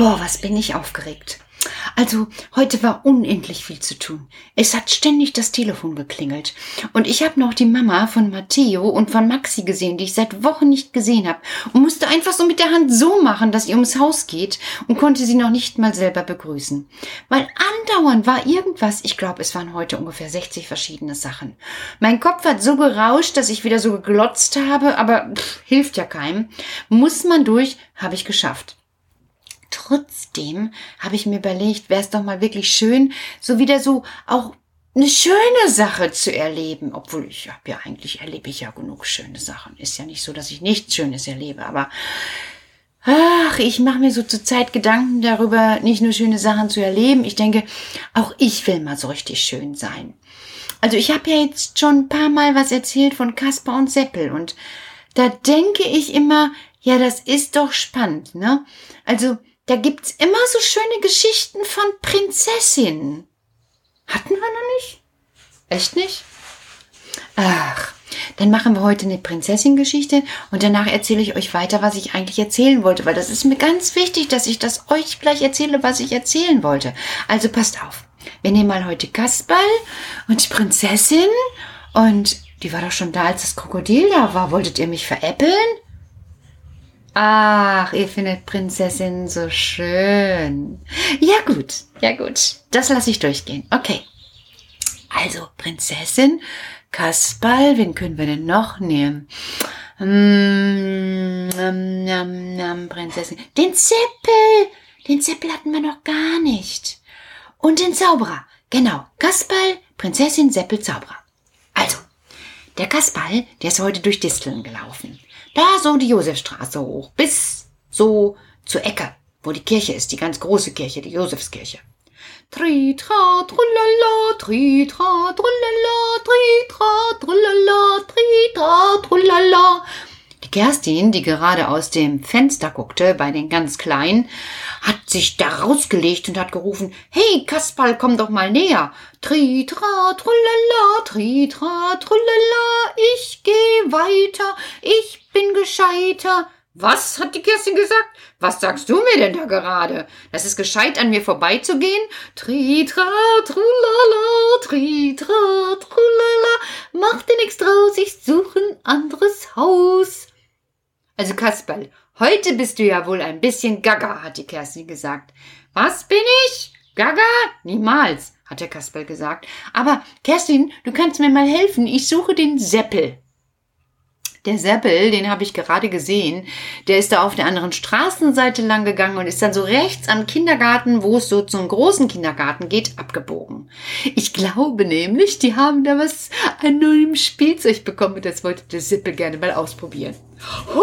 Boah, was bin ich aufgeregt. Also, heute war unendlich viel zu tun. Es hat ständig das Telefon geklingelt. Und ich habe noch die Mama von Matteo und von Maxi gesehen, die ich seit Wochen nicht gesehen habe. Und musste einfach so mit der Hand so machen, dass ihr ums Haus geht und konnte sie noch nicht mal selber begrüßen. Weil andauernd war irgendwas, ich glaube, es waren heute ungefähr 60 verschiedene Sachen. Mein Kopf hat so gerauscht, dass ich wieder so geglotzt habe, aber pff, hilft ja keinem. Muss man durch, habe ich geschafft. Trotzdem habe ich mir überlegt, wäre es doch mal wirklich schön, so wieder so auch eine schöne Sache zu erleben, obwohl ich habe ja eigentlich erlebe ich ja genug schöne Sachen. Ist ja nicht so, dass ich nichts Schönes erlebe, aber ach, ich mache mir so zur Zeit Gedanken darüber, nicht nur schöne Sachen zu erleben. Ich denke, auch ich will mal so richtig schön sein. Also ich habe ja jetzt schon ein paar Mal was erzählt von Kasper und Seppel und da denke ich immer, ja, das ist doch spannend, ne? Also da gibt's immer so schöne Geschichten von Prinzessinnen. Hatten wir noch nicht? Echt nicht? Ach, dann machen wir heute eine Prinzessin-Geschichte und danach erzähle ich euch weiter, was ich eigentlich erzählen wollte, weil das ist mir ganz wichtig, dass ich das euch gleich erzähle, was ich erzählen wollte. Also passt auf. Wir nehmen mal heute Kasperl und die Prinzessin und die war doch schon da, als das Krokodil da war. Wolltet ihr mich veräppeln? Ach, ihr findet Prinzessin so schön. Ja gut, ja gut. Das lasse ich durchgehen. Okay. Also, Prinzessin, Kasperl, wen können wir denn noch nehmen? Mm, ähm, ähm, ähm, Prinzessin. Den Zippel! Den Zippel hatten wir noch gar nicht. Und den Zauberer. Genau. Kasperl, Prinzessin, Seppel, Zauberer. Also, der Kasperl, der ist heute durch Disteln gelaufen. Da so die Josefstraße hoch, bis so zur Ecke, wo die Kirche ist, die ganz große Kirche, die Josefskirche. Tritra, trullala, tritra, trullala, tritra, trullala, tritra, trullala. Kerstin, die gerade aus dem Fenster guckte, bei den ganz Kleinen, hat sich da rausgelegt und hat gerufen, Hey, Kasperl, komm doch mal näher. Tritra, trullala, tritra, trullala, ich geh weiter, ich bin gescheiter. Was? hat die Kerstin gesagt. Was sagst du mir denn da gerade? Das ist gescheit, an mir vorbeizugehen? Tritra, trulala, tritra, trulala. Mach dir nix draus, ich suche ein anderes Haus. Also Kasperl, heute bist du ja wohl ein bisschen gaga, hat die Kerstin gesagt. Was bin ich? Gaga? Niemals, hat der Kasperl gesagt. Aber Kerstin, du kannst mir mal helfen. Ich suche den Seppel. Der Seppel, den habe ich gerade gesehen, der ist da auf der anderen Straßenseite lang gegangen und ist dann so rechts am Kindergarten, wo es so zum großen Kindergarten geht, abgebogen. Ich glaube nämlich, die haben da was an neuem Spielzeug bekommen und das wollte der Seppel gerne mal ausprobieren. Ho,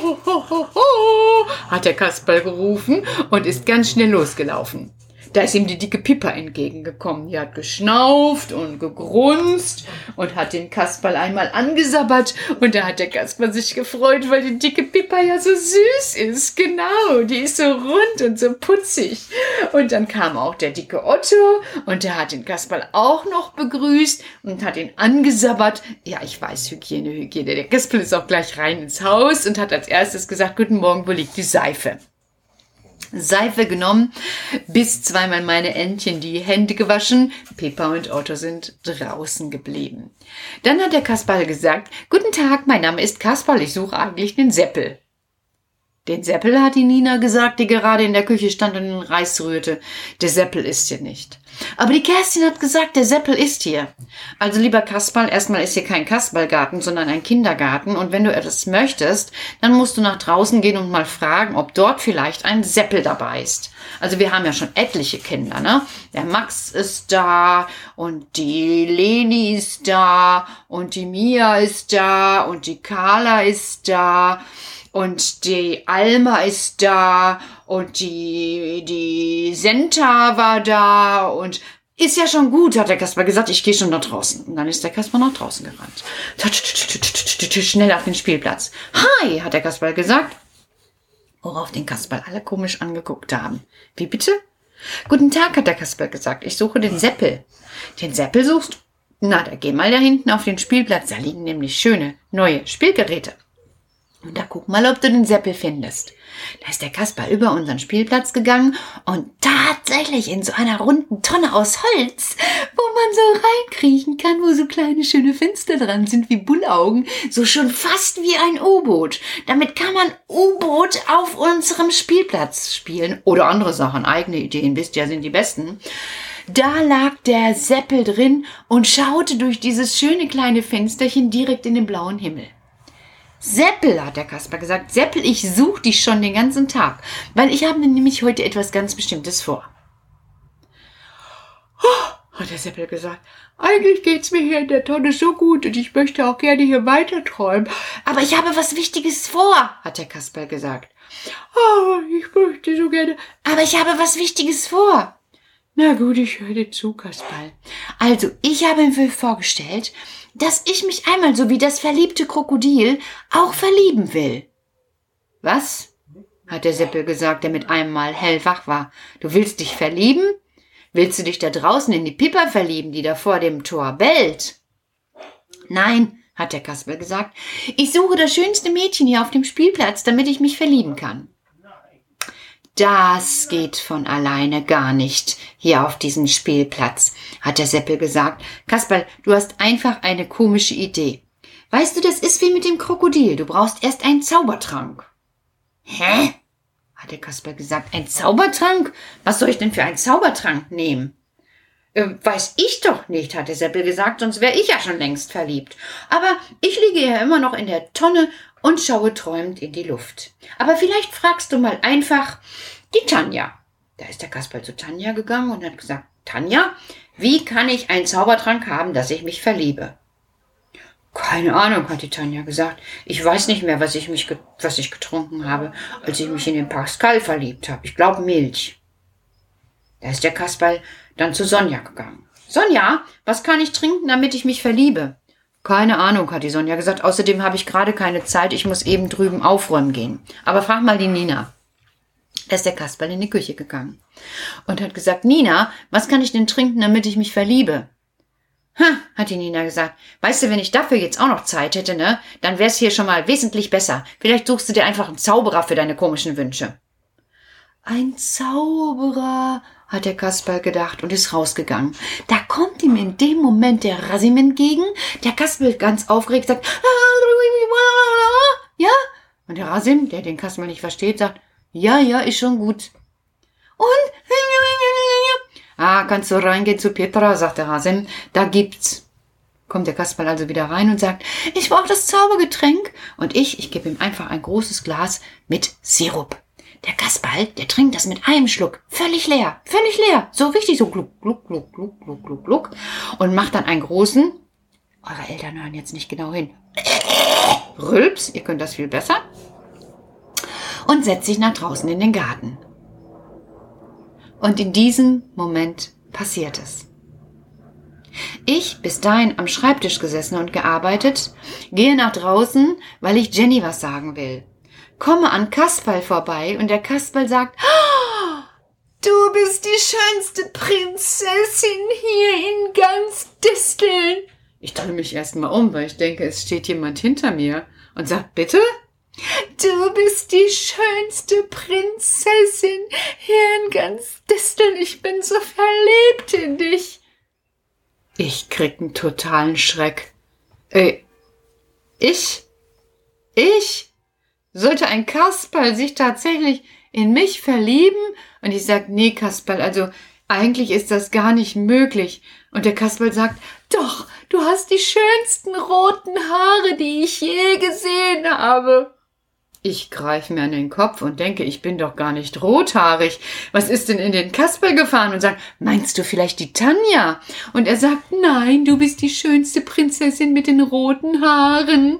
ho, ho, ho, ho, hat der Kasperl gerufen und ist ganz schnell losgelaufen. Da ist ihm die dicke Pippa entgegengekommen. Die hat geschnauft und gegrunzt und hat den Kasperl einmal angesabbert. Und da hat der Kasperl sich gefreut, weil die dicke Pippa ja so süß ist. Genau, die ist so rund und so putzig. Und dann kam auch der dicke Otto und der hat den Kasperl auch noch begrüßt und hat ihn angesabbert. Ja, ich weiß, Hygiene, Hygiene. Der Kasperl ist auch gleich rein ins Haus und hat als erstes gesagt, guten Morgen, wo liegt die Seife? Seife genommen, bis zweimal meine Entchen die Hände gewaschen. Pippa und Otto sind draußen geblieben. Dann hat der Kasperl gesagt, Guten Tag, mein Name ist Kasperl, ich suche eigentlich den Seppel. Den Seppel hat die Nina gesagt, die gerade in der Küche stand und den Reis rührte. Der Seppel ist hier nicht. Aber die Kerstin hat gesagt, der Seppel ist hier. Also lieber Kasperl, erstmal ist hier kein Kasperlgarten, sondern ein Kindergarten. Und wenn du etwas möchtest, dann musst du nach draußen gehen und mal fragen, ob dort vielleicht ein Seppel dabei ist. Also wir haben ja schon etliche Kinder, ne? Der Max ist da und die Leni ist da und die Mia ist da und die Carla ist da und die Alma ist da und die, die Senta war da und ist ja schon gut, hat der Kasper gesagt, ich gehe schon nach draußen. Und dann ist der Kasper nach draußen gerannt. Schnell auf den Spielplatz. Hi, hat der Kasper gesagt. Worauf den Kasper alle komisch angeguckt haben. Wie bitte? Guten Tag, hat der Kasper gesagt. Ich suche den Seppel. Den Seppel suchst? Na, da geh mal da hinten auf den Spielplatz. Da liegen nämlich schöne, neue Spielgeräte. Und da guck mal, ob du den Seppel findest. Da ist der Kasper über unseren Spielplatz gegangen und tatsächlich in so einer runden Tonne aus Holz, wo man so reinkriechen kann, wo so kleine schöne Fenster dran sind wie Bullaugen, so schon fast wie ein U-Boot. Damit kann man U-Boot auf unserem Spielplatz spielen oder andere Sachen, eigene Ideen, wisst ihr, sind die besten. Da lag der Seppel drin und schaute durch dieses schöne kleine Fensterchen direkt in den blauen Himmel. Seppel, hat der Kasper gesagt. Seppel, ich suche dich schon den ganzen Tag, weil ich habe nämlich heute etwas ganz Bestimmtes vor. Oh, hat der Seppel gesagt. Eigentlich geht's mir hier in der Tonne so gut und ich möchte auch gerne hier weiter träumen. Aber ich habe was Wichtiges vor, hat der Kasper gesagt. Oh, ich möchte so gerne. Aber ich habe was Wichtiges vor. Na gut, ich höre dir zu, Kasperl. Also, ich habe mir vorgestellt, dass ich mich einmal so wie das verliebte Krokodil auch verlieben will. Was? hat der Seppel gesagt, der mit einem Mal hellwach war. Du willst dich verlieben? Willst du dich da draußen in die Pippa verlieben, die da vor dem Tor bellt? Nein, hat der Kasperl gesagt. Ich suche das schönste Mädchen hier auf dem Spielplatz, damit ich mich verlieben kann. Das geht von alleine gar nicht hier auf diesem Spielplatz, hat der Seppel gesagt. Kasperl, du hast einfach eine komische Idee. Weißt du, das ist wie mit dem Krokodil. Du brauchst erst einen Zaubertrank. Hä? hat der Kasperl gesagt. Ein Zaubertrank? Was soll ich denn für einen Zaubertrank nehmen? Äh, weiß ich doch nicht, hat der Seppel gesagt, sonst wäre ich ja schon längst verliebt. Aber ich liege ja immer noch in der Tonne und schaue träumend in die Luft. Aber vielleicht fragst du mal einfach die Tanja. Da ist der Kasperl zu Tanja gegangen und hat gesagt, Tanja, wie kann ich einen Zaubertrank haben, dass ich mich verliebe? Keine Ahnung, hat die Tanja gesagt. Ich weiß nicht mehr, was ich mich, was ich getrunken habe, als ich mich in den Pascal verliebt habe. Ich glaube Milch. Da ist der Kasperl dann zu Sonja gegangen. Sonja, was kann ich trinken, damit ich mich verliebe? Keine Ahnung, hat die Sonja gesagt. Außerdem habe ich gerade keine Zeit. Ich muss eben drüben aufräumen gehen. Aber frag mal die Nina. Da ist der Kasperl in die Küche gegangen und hat gesagt, Nina, was kann ich denn trinken, damit ich mich verliebe? Ha, hat die Nina gesagt. Weißt du, wenn ich dafür jetzt auch noch Zeit hätte, ne, dann wär's hier schon mal wesentlich besser. Vielleicht suchst du dir einfach einen Zauberer für deine komischen Wünsche. Ein Zauberer, hat der Kasperl gedacht und ist rausgegangen. Da kommt ihm in dem Moment der Rasim entgegen. Der Kasperl ganz aufgeregt sagt, ja? Und der Rasim, der den Kasperl nicht versteht, sagt, ja, ja, ist schon gut. Und, ah, kannst du reingehen zu Petra, sagt der Rasim, da gibt's. Kommt der Kasperl also wieder rein und sagt, ich brauche das Zaubergetränk. Und ich, ich gebe ihm einfach ein großes Glas mit Sirup. Der Kasperl, der trinkt das mit einem Schluck. Völlig leer. Völlig leer. So richtig so gluck, gluck, gluck, gluck, gluck, gluck, gluck. Und macht dann einen großen. Eure Eltern hören jetzt nicht genau hin. Rülps, ihr könnt das viel besser. Und setzt sich nach draußen in den Garten. Und in diesem Moment passiert es. Ich, bis dahin am Schreibtisch gesessen und gearbeitet, gehe nach draußen, weil ich Jenny was sagen will komme an Kasperl vorbei und der Kasperl sagt, oh, du bist die schönste Prinzessin hier in ganz Disteln. Ich drehe mich erstmal um, weil ich denke, es steht jemand hinter mir und sagt, bitte? Du bist die schönste Prinzessin hier in ganz Disteln. Ich bin so verliebt in dich. Ich krieg einen totalen Schreck. Äh, ich? Ich? Sollte ein Kasperl sich tatsächlich in mich verlieben? Und ich sag, nee, Kasperl, also eigentlich ist das gar nicht möglich. Und der Kasperl sagt, doch, du hast die schönsten roten Haare, die ich je gesehen habe. Ich greife mir an den Kopf und denke, ich bin doch gar nicht rothaarig. Was ist denn in den Kasperl gefahren? Und sagt, meinst du vielleicht die Tanja? Und er sagt, nein, du bist die schönste Prinzessin mit den roten Haaren.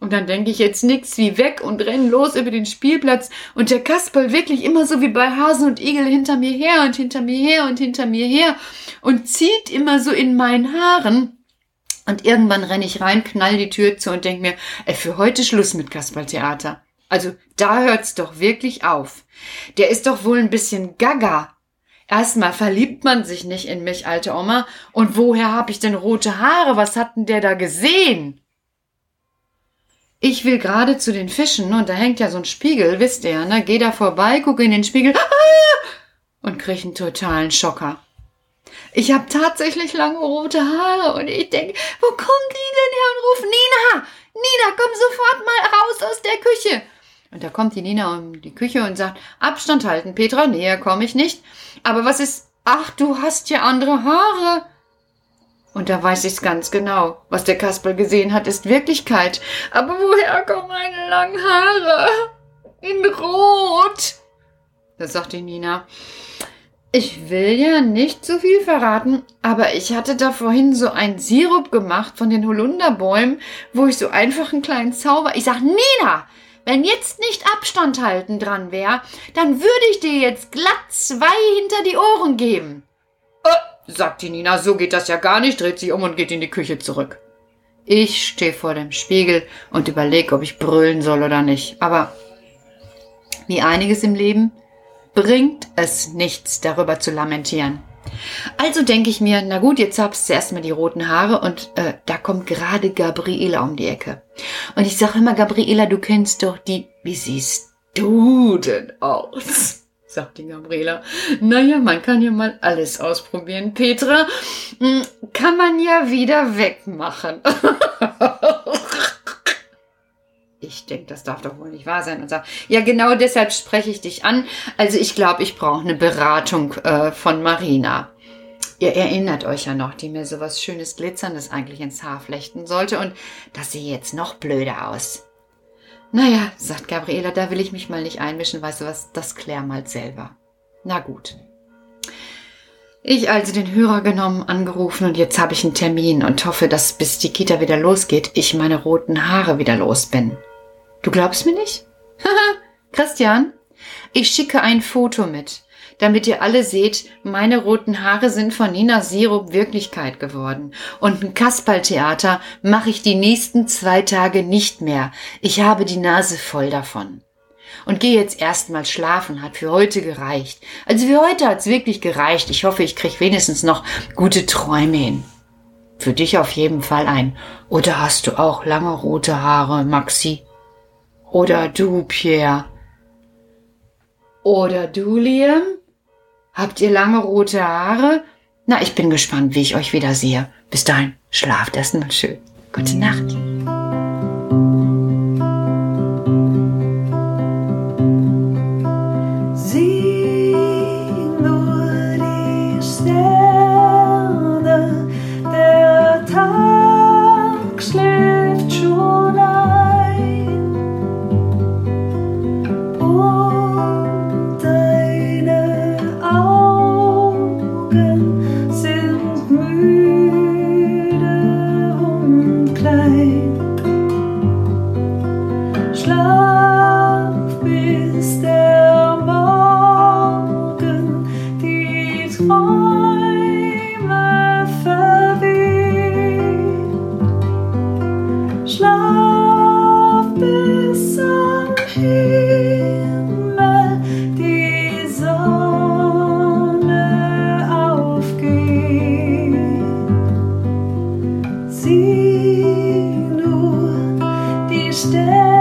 Und dann denke ich jetzt nix wie weg und renn los über den Spielplatz und der Kasperl wirklich immer so wie bei Hasen und Igel hinter mir her und hinter mir her und hinter mir her und zieht immer so in meinen Haaren. Und irgendwann renne ich rein, knall die Tür zu und denke mir, ey, für heute Schluss mit Kasperltheater. Also da hört's doch wirklich auf. Der ist doch wohl ein bisschen gaga. Erstmal verliebt man sich nicht in mich, alte Oma. Und woher hab ich denn rote Haare? Was hat denn der da gesehen? Ich will gerade zu den Fischen und da hängt ja so ein Spiegel, wisst ihr, ne? Geh da vorbei, gucke in den Spiegel ah! und krieg einen totalen Schocker. Ich habe tatsächlich lange rote Haare und ich denke, wo kommt die denn her und ruft Nina, Nina, komm sofort mal raus aus der Küche. Und da kommt die Nina um die Küche und sagt, Abstand halten, Petra, näher komme ich nicht. Aber was ist, ach, du hast ja andere Haare. Und da weiß ich's ganz genau. Was der Kasperl gesehen hat, ist Wirklichkeit. Aber woher kommen meine langen Haare? In Rot. Da sagt die Nina. Ich will ja nicht so viel verraten, aber ich hatte da vorhin so ein Sirup gemacht von den Holunderbäumen, wo ich so einfach einen kleinen Zauber. Ich sag, Nina, wenn jetzt nicht Abstand halten dran wäre, dann würde ich dir jetzt glatt zwei hinter die Ohren geben. Äh, sagt die Nina, so geht das ja gar nicht, dreht sich um und geht in die Küche zurück. Ich stehe vor dem Spiegel und überlege, ob ich brüllen soll oder nicht. Aber wie einiges im Leben bringt es nichts, darüber zu lamentieren. Also denke ich mir, na gut, jetzt habst du erstmal die roten Haare und äh, da kommt gerade Gabriela um die Ecke. Und ich sage immer, Gabriela, du kennst doch die, wie siehst du denn aus? sagt die Gabriela. Naja, man kann ja mal alles ausprobieren. Petra, hm, kann man ja wieder wegmachen. ich denke, das darf doch wohl nicht wahr sein und sage, ja, genau deshalb spreche ich dich an. Also ich glaube, ich brauche eine Beratung äh, von Marina. Ihr erinnert euch ja noch, die mir so was schönes Glitzerndes eigentlich ins Haar flechten sollte und das sehe jetzt noch blöder aus. Naja, sagt Gabriela, da will ich mich mal nicht einmischen, weißt du was, das klär mal selber. Na gut. Ich also den Hörer genommen, angerufen und jetzt habe ich einen Termin und hoffe, dass bis die Kita wieder losgeht, ich meine roten Haare wieder los bin. Du glaubst mir nicht? Christian, ich schicke ein Foto mit, damit ihr alle seht, meine roten Haare sind von Nina Sirup Wirklichkeit geworden. Und ein Kasperltheater mache ich die nächsten zwei Tage nicht mehr. Ich habe die Nase voll davon. Und gehe jetzt erstmal schlafen, hat für heute gereicht. Also für heute hat's wirklich gereicht. Ich hoffe, ich krieg wenigstens noch gute Träume hin. Für dich auf jeden Fall ein. Oder hast du auch lange rote Haare, Maxi? Oder du, Pierre. Oder du, Liam? Habt ihr lange rote Haare? Na, ich bin gespannt, wie ich euch wieder sehe. Bis dahin, schlaft erstmal schön. Gute Nacht. stay.